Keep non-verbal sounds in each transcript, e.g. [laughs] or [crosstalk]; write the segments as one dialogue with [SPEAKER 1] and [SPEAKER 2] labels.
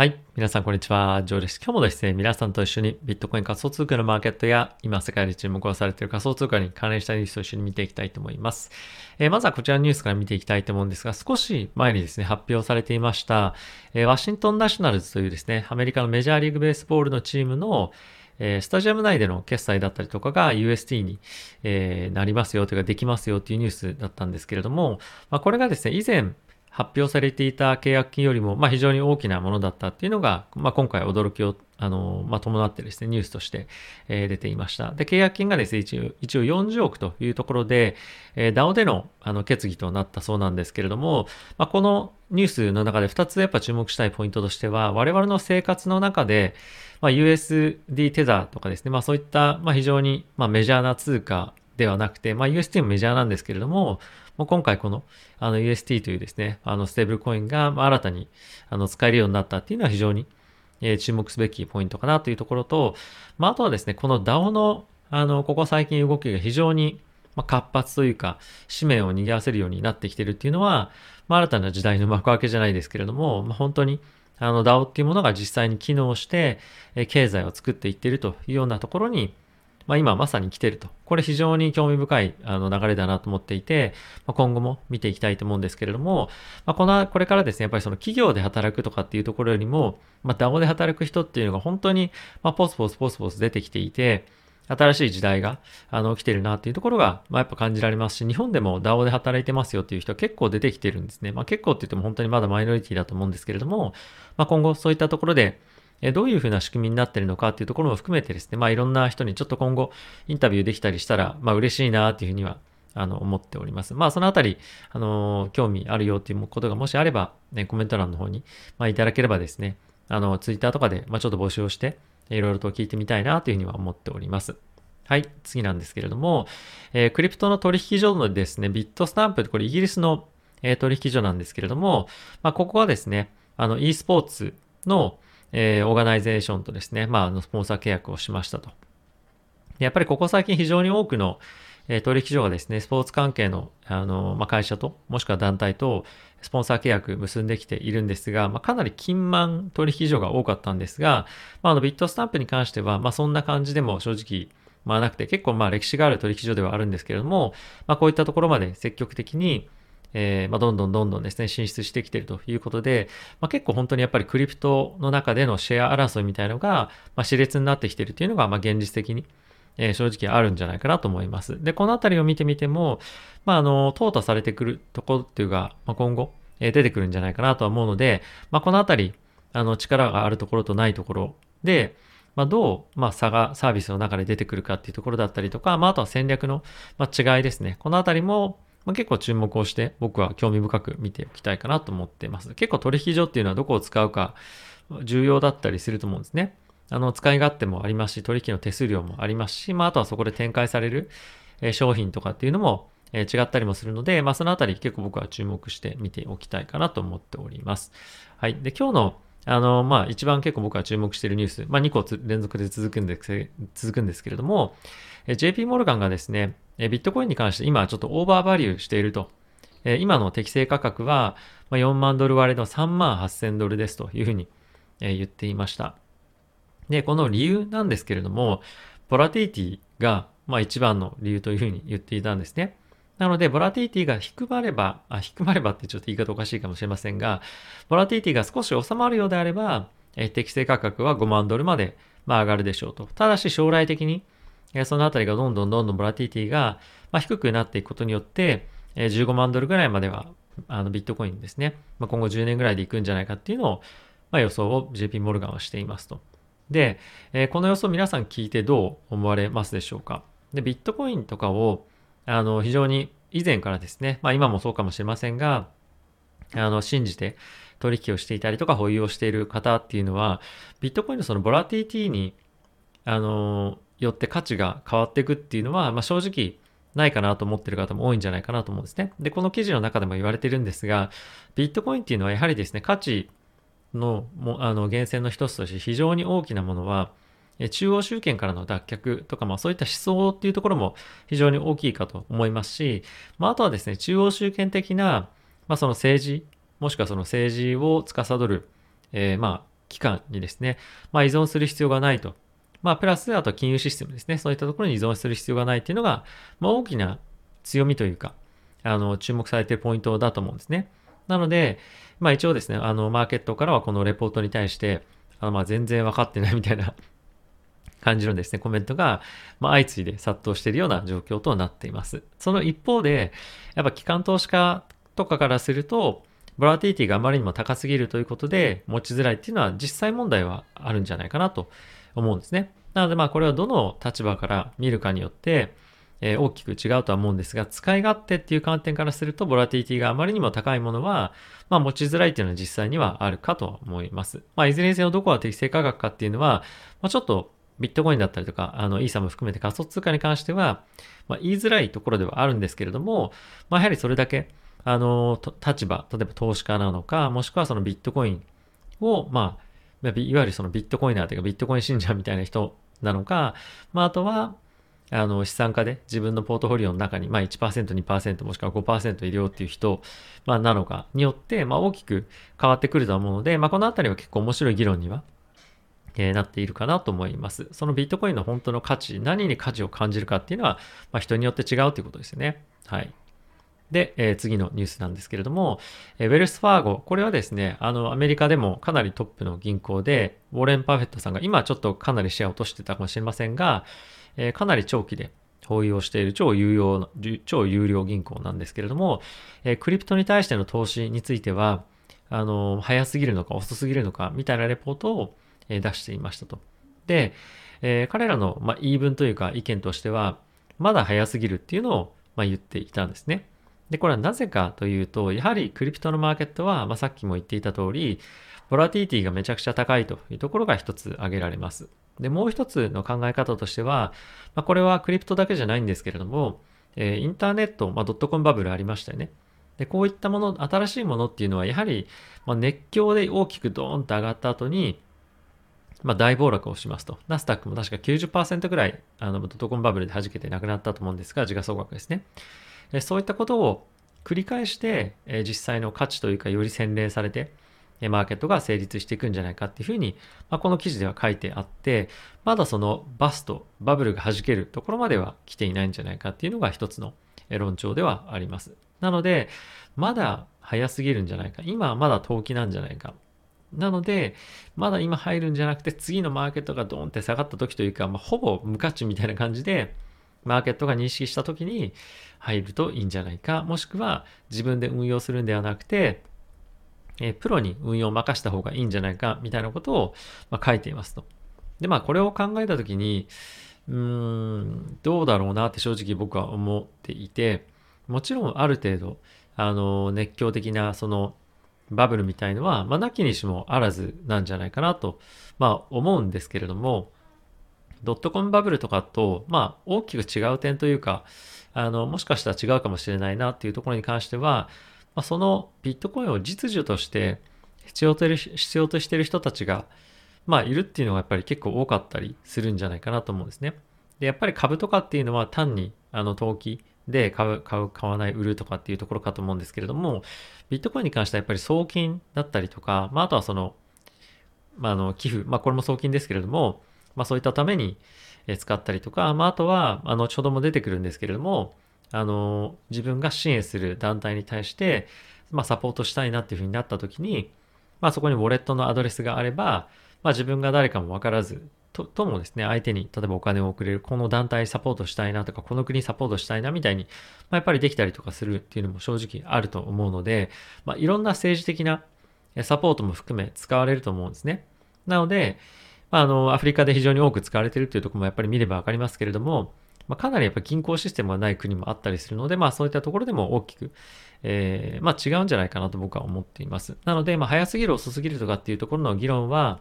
[SPEAKER 1] はい。皆さん、こんにちは。ジョーです。今日もですね、皆さんと一緒にビットコイン仮想通貨のマーケットや、今世界で注目をされている仮想通貨に関連したニュースを一緒に見ていきたいと思います。えー、まずはこちらのニュースから見ていきたいと思うんですが、少し前にですね、発表されていました、えー、ワシントンナショナルズというですね、アメリカのメジャーリーグベースボールのチームの、え、スタジアム内での決済だったりとかが UST に、え、なりますよというかできますよというニュースだったんですけれども、まあ、これがですね、以前、発表されていた契約金よりも、まあ、非常に大きなものだったっていうのが、まあ、今回驚きをあの、まあ、伴ってですね、ニュースとして、えー、出ていました。で、契約金がですね、一応一応40億というところで、えー、DAO でのあの決議となったそうなんですけれども、まあ、このニュースの中で2つやっぱ注目したいポイントとしては、我々の生活の中で、まあ、USD テザーとかですね、まあ、そういった、まあ、非常に、まあ、メジャーな通貨ではなくて、まあ、UST もメジャーなんですけれども、もう今回このあの UST というですね、あのステーブルコインが新たにあの使えるようになったっていうのは非常に、え、注目すべきポイントかなというところと、まあ、あとはですね、この DAO のあの、ここ最近動きが非常に活発というか、紙面を賑わせるようになってきてるっていうのは、まあ、新たな時代の幕開けじゃないですけれども、まあ、本当にあの DAO っていうものが実際に機能して、え経済を作っていってるというようなところに、まあ、今まさに来てると。これ非常に興味深いあの流れだなと思っていて、まあ、今後も見ていきたいと思うんですけれども、まあ、この、これからですね、やっぱりその企業で働くとかっていうところよりも、まあ、DAO で働く人っていうのが本当に、まあ、ポスポスポスポス出てきていて、新しい時代が、あの、来てるなっていうところが、まあ、やっぱ感じられますし、日本でも DAO で働いてますよっていう人は結構出てきてるんですね。まあ、結構って言っても本当にまだマイノリティだと思うんですけれども、まあ、今後そういったところで、どういうふうな仕組みになっているのかっていうところも含めてですね、まあいろんな人にちょっと今後インタビューできたりしたら、まあ嬉しいなっていうふうにはあの思っております。まあそのあたり、あの興味あるよっていうことがもしあれば、ね、コメント欄の方に、まあ、いただければですね、あのツイッターとかで、まあ、ちょっと募集をして、いろいろと聞いてみたいなというふうには思っております。はい、次なんですけれども、えー、クリプトの取引所のですね、ビットスタンプ、これイギリスの、えー、取引所なんですけれども、まあ、ここはですね、あの e スポーツの、えー、オーガナイゼーションとですね、まあ、あの、スポンサー契約をしましたと。やっぱりここ最近非常に多くの、え、取引所がですね、スポーツ関係の、あの、まあ、会社と、もしくは団体と、スポンサー契約結んできているんですが、まあ、かなり金満取引所が多かったんですが、まあ、あの、 Bitstamp に関しては、まあ、そんな感じでも正直、まあなくて、結構まあ歴史がある取引所ではあるんですけれども、まあこういったところまで積極的に、えー、まあ、どんどんどんどんですね、進出してきてるということで、まあ、結構本当にやっぱりクリプトの中でのシェア争いみたいのが、まあ、熾烈になってきているというのが、まあ、現実的に、えー、正直あるんじゃないかなと思います。で、このあたりを見てみても、まあ、あの、淘汰されてくるところっていうか、まあ、今後、えー、出てくるんじゃないかなとは思うので、まあ、このあたり、あの、力があるところとないところで、まあ、どう、まあ、差がサービスの中で出てくるかっていうところだったりとか、まあ、あとは戦略の、まあ、違いですね。このあたりも、まあ、結構注目をして僕は興味深く見ておきたいかなと思っています。結構取引所っていうのはどこを使うか重要だったりすると思うんですね。あの、使い勝手もありますし、取引の手数料もありますし、まあ、あとはそこで展開される、商品とかっていうのも、違ったりもするので、まあ、そのあたり結構僕は注目して見ておきたいかなと思っております。はい。で、今日のあの、まあ、一番結構僕は注目しているニュース、まあ、2個連続で続くんで、続くんですけれども、JP モルガンがですね、ビットコインに関して今ちょっとオーバーバリューしていると。今の適正価格は4万ドル割れの3万8000ドルですというふうに言っていました。で、この理由なんですけれども、ボラティティがまあ一番の理由というふうに言っていたんですね。なので、ボラティティが低まれば、あ、低まればってちょっと言い方おかしいかもしれませんが、ボラティティが少し収まるようであれば、え適正価格は5万ドルまで、まあ、上がるでしょうと。ただし将来的に、えそのあたりがどんどんどんどんボラティティが、まあ、低くなっていくことによって、え15万ドルぐらいまでは、あのビットコインですね、まあ、今後10年ぐらいでいくんじゃないかっていうのを、まあ、予想を JP モルガンはしていますと。で、え、この予想皆さん聞いてどう思われますでしょうか？で、ビットコインとかを、あの、非常に以前からですね、まあ今もそうかもしれませんが、あの、信じて取引をしていたりとか保有をしている方っていうのは、ビットコインのそのボラティティに、あの、よって価値が変わっていくっていうのは、まあ、正直ないかなと思ってる方も多いんじゃないかなと思うんですね。で、この記事の中でも言われてるんですが、ビットコインっていうのはやはりですね、価値のもあの源泉の一つとして非常に大きなものは、中央集権からの脱却とか、まあそういった思想っていうところも非常に大きいかと思いますし、まああとはですね、中央集権的な、まあその政治、もしくはその政治を司る、えー、まあ機関にですね、まあ、依存する必要がないと。まあ、プラス、あと金融システムですね。そういったところに依存する必要がないっていうのが、まあ、大きな強みというか、あの、注目されているポイントだと思うんですね。なので、まあ一応ですね、あの、マーケットからはこのレポートに対して、あの、まあ全然分かってないみたいな [laughs] 感じのですね、コメントが、まあ、相次いで殺到しているような状況となっています。その一方で、やっぱ機関投資家とかからすると、ボラティティがあまりにも高すぎるということで、持ちづらいっていうのは実際問題はあるんじゃないかなと思うんですね。なのでまあこれはどの立場から見るかによって、えー、大きく違うとは思うんですが、使い勝手っていう観点からすると、ボラティティがあまりにも高いものは、まあ持ちづらいっていうのは実際にはあるかと思います。まあいずれにせよどこが適正価格かっていうのは、まあちょっとビットコインだったりとか、あの、イーサム含めて仮想通貨に関しては、まあ、言いづらいところではあるんですけれども、まあ、やはりそれだけ、あの、立場、例えば投資家なのか、もしくはそのビットコインを、まあ、いわゆるそのビットコイナーというか、ビットコイン信者みたいな人なのか、まあ、あとは、あの、資産家で自分のポートフォリオの中に、まあ1%、2%もしくは5%入れようっていう人、まあなのかによって、まあ大きく変わってくると思うので、まあこのあたりは結構面白い議論にはえー、なっているかなと思います。そのビットコインの本当の価値、何に価値を感じるかっていうのは、まあ、人によって違うということですよね。はい。で、えー、次のニュースなんですけれども、えー、ウェルスファーゴ、これはですね、あの、アメリカでもかなりトップの銀行で、ウォーレン・パーフェットさんが、今ちょっとかなりシェアを落としてたかもしれませんが、えー、かなり長期で保有をしている超有用な、超有料銀行なんですけれども、えクリプトに対しての投資については、あの、早すぎるのか遅すぎるのかみたいなレポートを出していましたと。で、えー、彼らの、ま言い分というか意見としては、まだ早すぎるっていうのを、ま言っていたんですね。で、これはなぜかというと、やはりクリプトのマーケットは、まあ、さっきも言っていた通り、ボラティティがめちゃくちゃ高いというところが一つ挙げられます。で、もう一つの考え方としては、まあ、これはクリプトだけじゃないんですけれども、えー、インターネット、まあ、ドットコムバブルありましたよね。で、こういったもの、新しいものっていうのは、やはり、ま熱狂で大きくドーンと上がった後に、まあ、大暴落をしますと。ナスダックも確か90%ぐらい、あの、ドットコムバブルで弾けてなくなったと思うんですが、時価総額ですね。そういったことを繰り返して、実際の価値というか、より洗練されて、マーケットが成立していくんじゃないかっていうふうに、まあ、この記事では書いてあって、まだそのバスト、バブルが弾けるところまでは来ていないんじゃないかっていうのが一つの論調ではあります。なので、まだ早すぎるんじゃないか。今はまだ投機なんじゃないか。なので、まだ今入るんじゃなくて、次のマーケットがドーンって下がった時というか、まあ、ほぼ無価値みたいな感じで、マーケットが認識した時に入るといいんじゃないか。もしくは自分で運用するんではなくて、えプロに運用を任した方がいいんじゃないか、みたいなことを、ま、書いていますと。で、まあ、これを考えた時に、うーん、どうだろうなって正直僕は思っていて、もちろんある程度、あの、熱狂的な、その、バブルみたいのは、まあ、なきにしもあらずなんじゃないかなと、まあ、思うんですけれども、ドットコムバブルとかと、まあ、大きく違う点というか、あの、もしかしたら違うかもしれないなっていうところに関しては、まあ、そのビットコインを実需として必要と必要としている人たちが、まあ、いるっていうのがやっぱり結構多かったりするんじゃないかなと思うんですね。で、やっぱり株とかっていうのは単に、あの、投機で買う、買う、買わない、売るとかっていうところかと思うんですけれども、ビットコインに関してはやっぱり送金だったりとか、まあ、あとはその、まあ、あの、寄付、まあ、これも送金ですけれども、まあ、そういったために使ったりとか、まあ、あとは、あの、ちょうども出てくるんですけれども、あの、自分が支援する団体に対して、まあ、サポートしたいなっていうふうになった時に、まあ、そこにウォレットのアドレスがあれば、まあ、自分が誰かもわからず、とともですね、相手に例えばお金を送れる、この団体サポートしたいなとか、この国サポートしたいなみたいに、まあ、やっぱりできたりとかするっていうのも正直あると思うので、まあ、いろんな政治的なサポートも含め使われると思うんですね。なので、まあ、あの、アフリカで非常に多く使われているというところもやっぱり見ればわかりますけれども、まあ、かなりやっぱ銀行システムがない国もあったりするので、まあそういったところでも大きく、えー、まあ違うんじゃないかなと僕は思っています。なので、まあ早すぎる遅すぎるとかっていうところの議論は、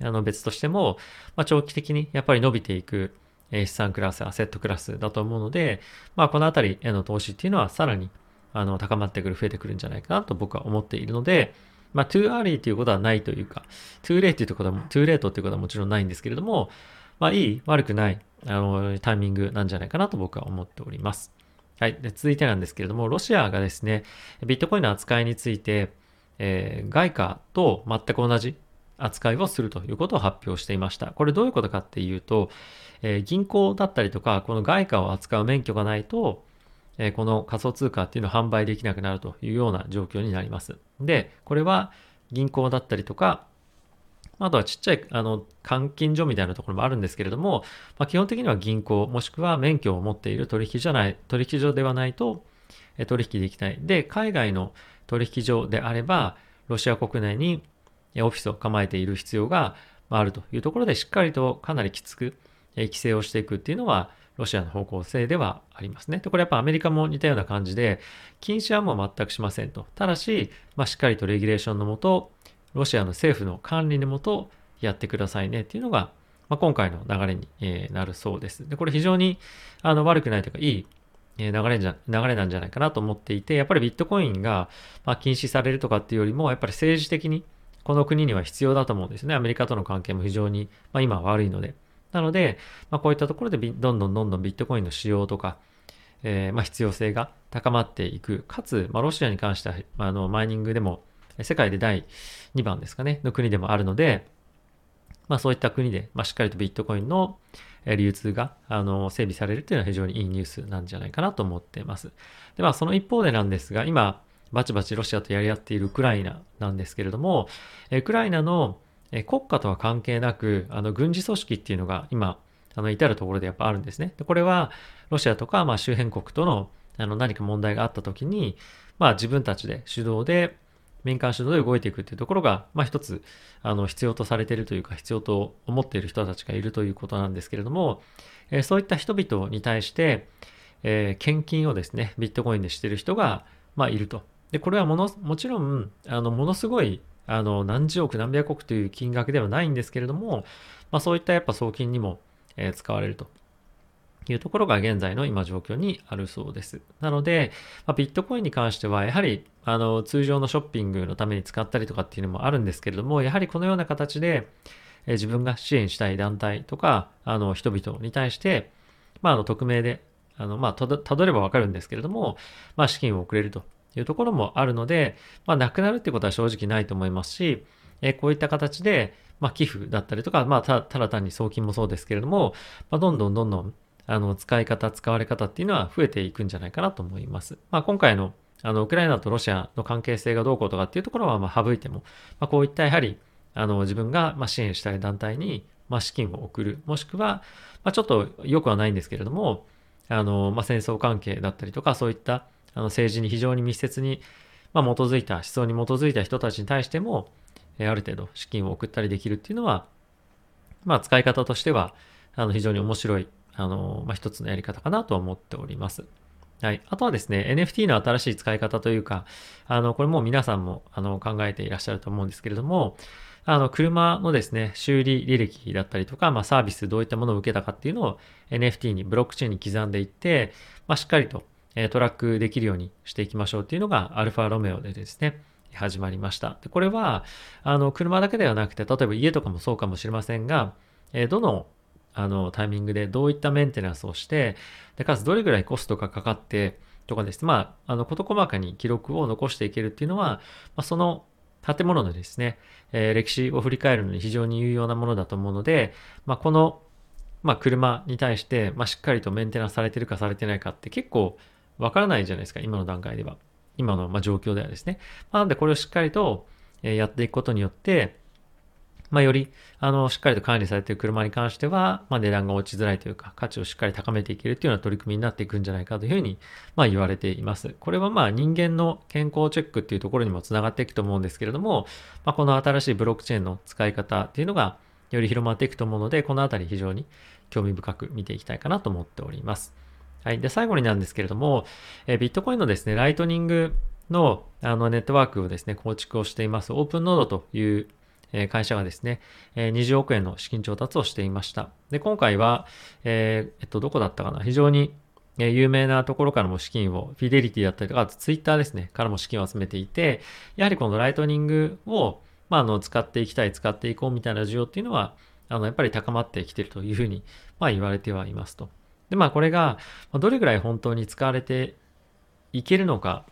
[SPEAKER 1] あの別としても、まあ、長期的にやっぱり伸びていく資産クラス、アセットクラスだと思うので、まあ、このあたりへの投資っていうのはさらにあの高まってくる、増えてくるんじゃないかなと僕は思っているので、まあ、too early ということはないというか、too late というとことは、too late ということはもちろんないんですけれども、まあ、いい、悪くない、あの、タイミングなんじゃないかなと僕は思っております。はい。で続いてなんですけれども、ロシアがですね、ビットコインの扱いについて、えー、外貨と全く同じ扱いをするということを発表していました。これどういうことかっていうと、えー、銀行だったりとか、この外貨を扱う免許がないと、え、この仮想通貨っていうのを販売できなくなるというような状況になります。で、これは銀行だったりとか、あとはちっちゃい、あの、換金所みたいなところもあるんですけれども、まあ、基本的には銀行、もしくは免許を持っている取引じゃない、取引所ではないと、え取引できない。で、海外の取引所であれば、ロシア国内にオフィスを構えている必要があるというところで、しっかりとかなりきつく規制をしていくっていうのは、ロシアの方向性ではありますね。で、これやっぱアメリカも似たような感じで、禁止はもう全くしませんと。ただし、まあ、しっかりとレギュレーションのもと、ロシアの政府の管理のもとやってくださいねっていうのが、まあ、今回の流れに、えなるそうです。で、これ非常にあの悪くないというか、いい流れじゃ、流れなんじゃないかなと思っていて、やっぱりビットコインが、ま禁止されるとかっていうよりも、やっぱり政治的にこの国には必要だと思うんですね。アメリカとの関係も非常に、まあ、今は悪いので。なので、まあ、こういったところでどんどんどんどんビットコインの使用とか、えー、まあ、必要性が高まっていく。かつ、まあ、ロシアに関しては、あの、マイニングでも、世界で第2番ですかね、の国でもあるので、まあそういった国で、まあ、しっかりとビットコインの流通があの整備されるというのは非常にいいニュースなんじゃないかなと思っています。で、まあその一方でなんですが、今、バチバチロシアとやり合っているウクライナなんですけれども、ウクライナの国家とは関係なく、あの軍事組織っていうのが今、あの至るところでやっぱあるんですね。でこれはロシアとか、まあ、周辺国とのあの何か問題があった時に、まあ、自分たちで主導で民間主導で動いていくっていうところが、まあ一つ、あの、必要とされているというか、必要と思っている人たちがいるということなんですけれども、え、そういった人々に対して、えー、献金をですね、ビットコインでしている人が、まあいると。で、これはもの、もちろん、あの、ものすごい、あの、何十億何百億という金額ではないんですけれども、まあそういったやっぱ送金にも、え、使われると。いうところが現在の今状況にあるそうです。なので、まあ、ビットコインに関しては、やはり、あの、通常のショッピングのために使ったりとかっていうのもあるんですけれども、やはりこのような形で、え自分が支援したい団体とか、あの、人々に対して、まあ、あの、匿名で、あの、まあ、たどればわかるんですけれども、まあ、資金を送れるというところもあるので、まあ、なくなるってことは正直ないと思いますし、えこういった形で、まあ、寄付だったりとか、まあ、ただ単に送金もそうですけれども、まあ、どんどんどんどんあの、使い方、使われ方っていうのは増えていくんじゃないかなと思います。まあ、今回の、あの、ウクライナとロシアの関係性がどうこうとかっていうところは、ま、省いても、まあ、こういったやはり、あの、自分が、ま支援したい団体に、ま、資金を送る、もしくは、ま、ちょっと良くはないんですけれども、あの、ま、戦争関係だったりとか、そういった、あの、政治に非常に密接に、まあ、基づいた、思想に基づいた人たちに対しても、えある程度資金を送ったりできるっていうのは、まあ、使い方としては、あの、非常に面白いあの、まあ、一つのやり方かなと思っております。はい。あとはですね、NFT の新しい使い方というか、あの、これも皆さんも、あの、考えていらっしゃると思うんですけれども、あの、車のですね、修理履歴だったりとか、まあ、サービスどういったものを受けたかっていうのを NFT に、ブロックチェーンに刻んでいって、まあ、しっかりと、トラックできるようにしていきましょうっていうのが、アルファロメオでですね、始まりました。でこれは、あの、車だけではなくて、例えば家とかもそうかもしれませんが、えどのあの、タイミングでどういったメンテナンスをして、で、かつどれぐらいコストがかかって、とかですね、まあ、あの、事細かに記録を残していけるっていうのは、まあ、その建物のですね、えー、歴史を振り返るのに非常に有用なものだと思うので、まあ、この、まあ、車に対して、まあ、しっかりとメンテナンスされてるかされてないかって結構わからないじゃないですか、今の段階では。今の、ま状況ではですね。まあ、なので、これをしっかりと、やっていくことによって、まあ、より、あの、しっかりと管理されている車に関しては、まあ、値段が落ちづらいというか、価値をしっかり高めていけるというような取り組みになっていくんじゃないかというふうに、まあ、言われています。これはまあ、人間の健康チェックっていうところにもつながっていくと思うんですけれども、まあ、この新しいブロックチェーンの使い方っていうのが、より広まっていくと思うので、このあたり非常に興味深く見ていきたいかなと思っております。はい。で、最後になんですけれども、えビットコインのですね、ライトニングのあのネットワークをですね、構築をしています、オープンノードというえ会社がですね、え20億円の資金調達をしていました。で、今回は、えー、えっと、どこだったかな非常に有名なところからも資金を、フィデリティだったりとか、あとツイッターですね、からも資金を集めていて、やはりこのライトニングを、まあ、あの、使っていきたい、使っていこうみたいな需要っていうのは、あの、やっぱり高まってきているというふうに、まあ、言われてはいますと。で、まあ、これが、どれぐらい本当に使われていけるのか、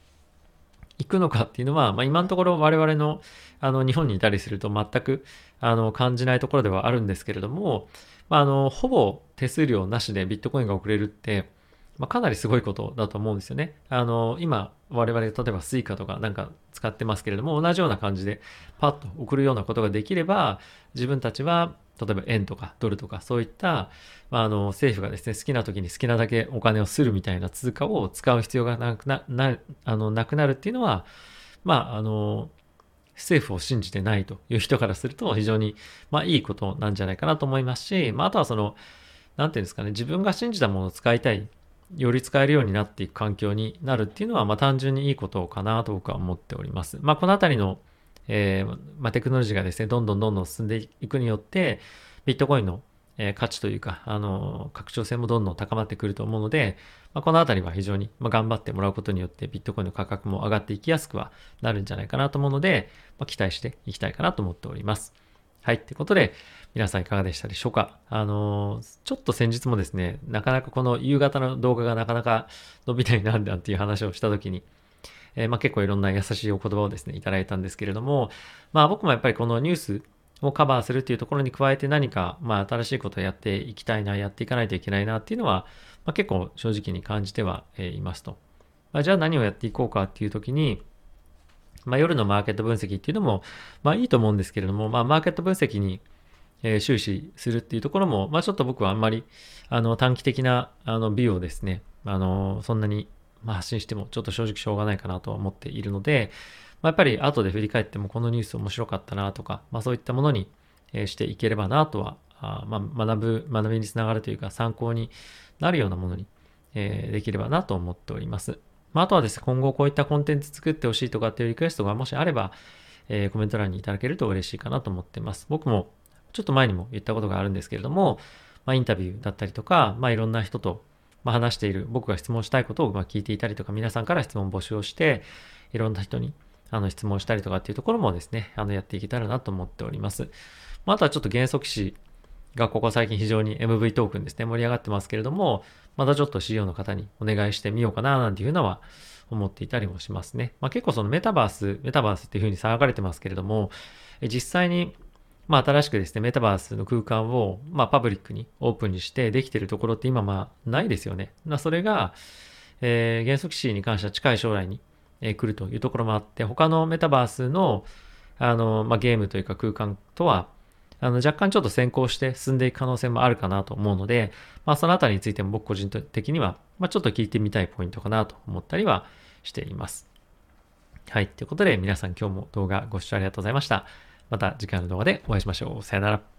[SPEAKER 1] いくのかっていうのは、まあ、今のところ我々のあの日本にいたりすると全くあの感じないところではあるんですけれども、まあ、あのほぼ手数料なしでビットコインが送れるって、まあ、かなりすごいことだと思うんですよね。あの今我々例えば Suica とかなんか使ってますけれども同じような感じでパッと送るようなことができれば自分たちは例えば円とかドルとかそういった、まあ、あの政府がですね好きな時に好きなだけお金をするみたいな通貨を使う必要がなくななあのなくなるっていうのはまああの政府を信じてないという人からすると非常に、まあ、いいことなんじゃないかなと思いますし、まあ、あとはその何て言うんですかね自分が信じたものを使いたいより使えるようになっていく環境になるっていうのは、まあ、単純にいいことかなと僕は思っております。まあ、このあたりのえー、まあ、テクノロジーがですね、どんどんどんどん進んでいくによって、ビットコインの、えー、価値というか、あの、拡張性もどんどん高まってくると思うので、まあ、このあたりは非常に、ま頑張ってもらうことによって、ビットコインの価格も上がっていきやすくはなるんじゃないかなと思うので、ま期待していきたいかなと思っております。はい。ってことで、皆さんいかがでしたでしょうか？あのー、ちょっと先日もですね、なかなかこの夕方の動画がなかなか伸びないなんだっていう話をしたときに、えー、まあ、結構いろんな優しいお言葉をですね、いただいたんですけれども、まあ僕もやっぱりこのニュースをカバーするっていうところに加えて何か、まあ新しいことをやっていきたいな、やっていかないといけないなっていうのは、まあ、結構正直に感じてはいますと。まあ、じゃあ何をやっていこうかっていう時に、まあ、夜のマーケット分析っていうのも、まあいいと思うんですけれども、まあマーケット分析に、え終始するっていうところも、まあちょっと僕はあんまり、あの短期的なあの美をですね、あの、そんなにまあ、発信してもちょっと正直しょうがないかなとは思っているので、まあ、やっぱり後で振り返ってもこのニュース面白かったなとか、まあ、そういったものにえしていければなとは、あまあ、学ぶ、学びにつながるというか参考になるようなものに、えできればなと思っております。まあ、あとはですね、今後こういったコンテンツ作ってほしいとかっていうリクエストがもしあれば、えー、コメント欄にいただけると嬉しいかなと思ってます。僕もちょっと前にも言ったことがあるんですけれども、まあ、インタビューだったりとか、まあ、いろんな人とま、話している、僕が質問したいことをま聞いていたりとか、皆さんから質問募集をして、いろんな人にあの質問したりとかっていうところもですね、あのやっていけたらなと思っております。まあ、あとはちょっと原則詞がここ最近非常に MV トークンですね、盛り上がってますけれども、またちょっと CEO の方にお願いしてみようかななんていうのは思っていたりもしますね。まあ、結構そのメタバース、メタバースっていうふうに騒がれてますけれども、実際にまあ新しくですね、メタバースの空間を、まあパブリックにオープンにしてできてるところって今まあないですよね。まあそれが、えー、原則 C に関しては近い将来に、えー、来るというところもあって、他のメタバースの、あの、まあゲームというか空間とは、あの若干ちょっと先行して進んでいく可能性もあるかなと思うので、まあそのあたりについても僕個人的には、まあちょっと聞いてみたいポイントかなと思ったりはしています。はい。ということで皆さん今日も動画ご視聴ありがとうございました。また次回の動画でお会いしましょう。さよなら。